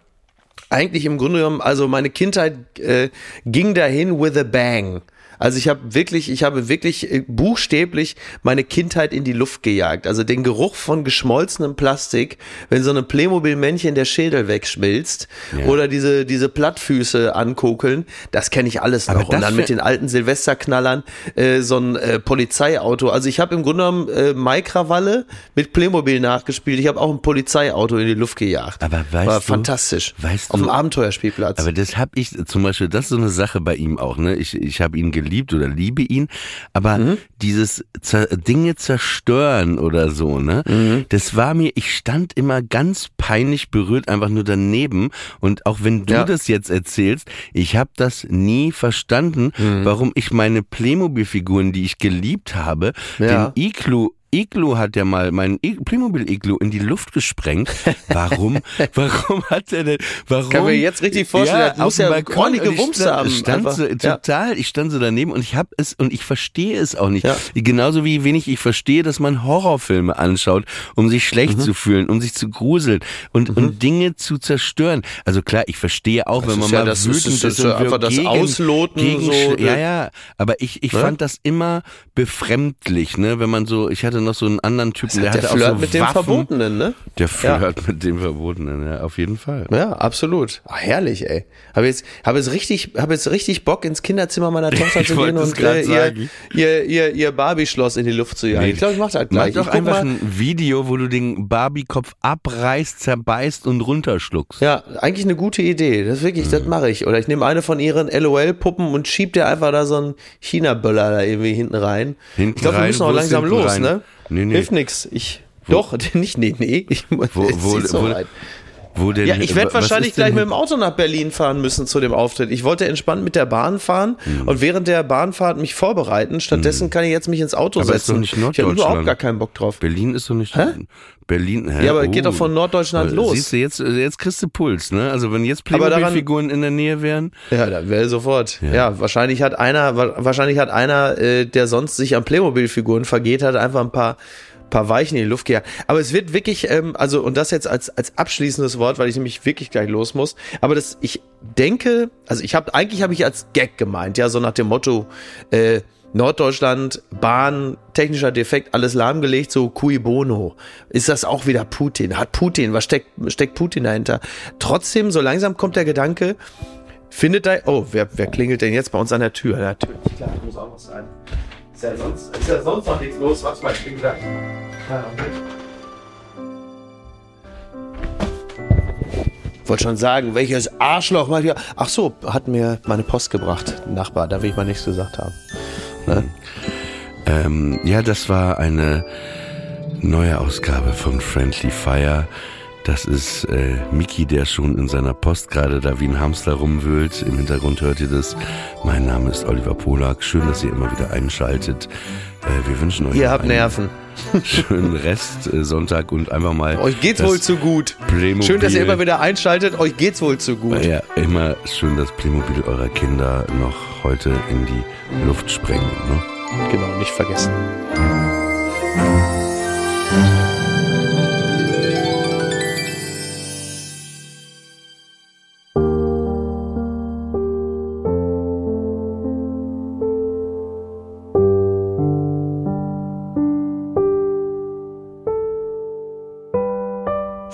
eigentlich im Grunde genommen, also meine Kindheit äh, ging dahin with a bang. Also ich habe wirklich, ich habe wirklich äh, buchstäblich meine Kindheit in die Luft gejagt. Also den Geruch von geschmolzenem Plastik, wenn so eine Playmobil-Männchen der Schädel wegschmilzt Ja. oder diese, diese Plattfüße ankokeln, das kenne ich alles noch. Und dann mit den alten Silvesterknallern äh, so ein äh, Polizeiauto. Also ich habe im Grunde genommen äh, Maikrawalle mit Playmobil nachgespielt. Ich habe auch ein Polizeiauto in die Luft gejagt. Aber weißt War du- fantastisch. weißt Auf du- dem Abenteuerspielplatz. Aber das habe ich zum Beispiel, das ist so eine Sache bei ihm auch, ne? Ich, ich habe ihn geliebt oder liebe ihn, aber Mhm. dieses zer Dinge zerstören oder so, ne? Mhm. Das war mir, ich stand immer ganz peinlich berührt einfach nur daneben und auch wenn du Ja. das jetzt erzählst, ich habe das nie verstanden, Mhm. warum ich meine Playmobil-Figuren, die ich geliebt habe, Ja. den Iglu Iglu hat ja mal meinen I- Playmobil Iglu in die Luft gesprengt. Warum? warum hat er denn? Warum? Kann mir jetzt richtig vorstellen, das auf muss ja ordentliche Wumms stand, haben, Stand so, Ja. total. Ich stand so daneben und ich habe es und ich verstehe es auch nicht. Ja. Genauso wie wenig ich verstehe, dass man Horrorfilme anschaut, um sich schlecht Mhm. zu fühlen, um sich zu gruseln und, und Dinge zu zerstören. Also klar, ich verstehe auch, wenn man ist ja mal das- wütend das ist, ist ja und einfach das gegen, Ausloten gegen, so, ja, ne? ja. Aber ich, ich Ne? fand das immer befremdlich, ne? Wenn man so, ich hatte noch so einen anderen Typen, der, der hatte Flirt auch so mit dem Waffen. Verbotenen, ne? Der Flirt mit dem Verbotenen, ja, auf jeden Fall. Ja, absolut. Ach, herrlich, ey. Habe jetzt, habe jetzt richtig, habe jetzt richtig Bock ins Kinderzimmer meiner Tochter zu gehen und äh, ihr, ihr, ihr, ihr Barbie-Schloss in die Luft zu jagen. Nee, ich glaube, ich mach das Mach gleich. doch ich guck einfach ein Video, wo du den Barbie-Kopf abreißt, zerbeißt und runterschluckst. ja, eigentlich eine gute Idee. Das ist wirklich, Mhm. das mache ich. Oder ich nehme eine von ihren LOL-Puppen und schieb dir einfach da so einen China-Böller da irgendwie hinten rein. Hinten ich glaube, wir müssen auch langsam los, rein? ne? Nee, nee. Hilft nix. Ich, doch, nicht, nee, nee. Ich, Wo, wo, so wo. Wo denn, Ja, ich werde wahrscheinlich ist gleich mit dem Auto nach Berlin fahren müssen zu dem Auftritt. Ich wollte entspannt mit der Bahn fahren Hm. und während der Bahnfahrt mich vorbereiten. Stattdessen kann ich jetzt mich ins Auto Aber ist setzen. doch nicht ich habe überhaupt gar keinen Bock drauf. Berlin ist doch nicht. Hä? Berlin, hä? Ja, aber geht doch von Norddeutschland Äh, los. Siehst du, jetzt, jetzt kriegst du Puls, ne? Also wenn jetzt Aber Playmobil-Figuren in der Nähe wären. Ja, dann wäre sofort. Ja. Ja. wahrscheinlich hat einer, wa- wahrscheinlich hat einer, äh, der sonst sich an Playmobil-Figuren vergeht, hat einfach ein paar paar Weichen in die Luft gejagt. Aber es wird wirklich, ähm, also und das jetzt als als abschließendes Wort, weil ich nämlich wirklich gleich los muss. Aber das, ich denke, also ich habe eigentlich habe ich als Gag gemeint, ja, so nach dem Motto. Äh, Norddeutschland, Bahn, technischer Defekt, alles lahmgelegt, so cui bono. Ist das auch wieder Putin? Hat Putin, was steckt, steckt Putin dahinter? Trotzdem, so langsam kommt der Gedanke, findet da, oh, wer, wer klingelt denn jetzt bei uns an der Tür? Natürlich, klar, muss auch was sein. Ist ja sonst, ist ja sonst noch nichts los, warte mal, ich bin gleich. Augenblick. Wollte schon sagen, welches Arschloch mal hier. Ach so, hat mir meine Post gebracht, Nachbar, da will ich mal nichts gesagt haben. Ne? Ähm, ja, das war eine neue Ausgabe von Friendly Fire. Das ist äh, Miki, der schon in seiner Post gerade da wie ein Hamster rumwühlt. Im Hintergrund hört ihr das. Mein Name ist Oliver Polak. Schön, dass ihr immer wieder einschaltet. Äh, wir wünschen euch Ihr habt einen Nerven. schönen Rest äh, Sonntag und einfach mal. Euch geht's wohl zu gut. Playmobil- Schön, dass ihr immer wieder einschaltet. Euch geht's wohl zu gut. Ja, immer schön das Playmobil eurer Kinder noch heute in die Luft sprengen. Ne? Genau, nicht vergessen.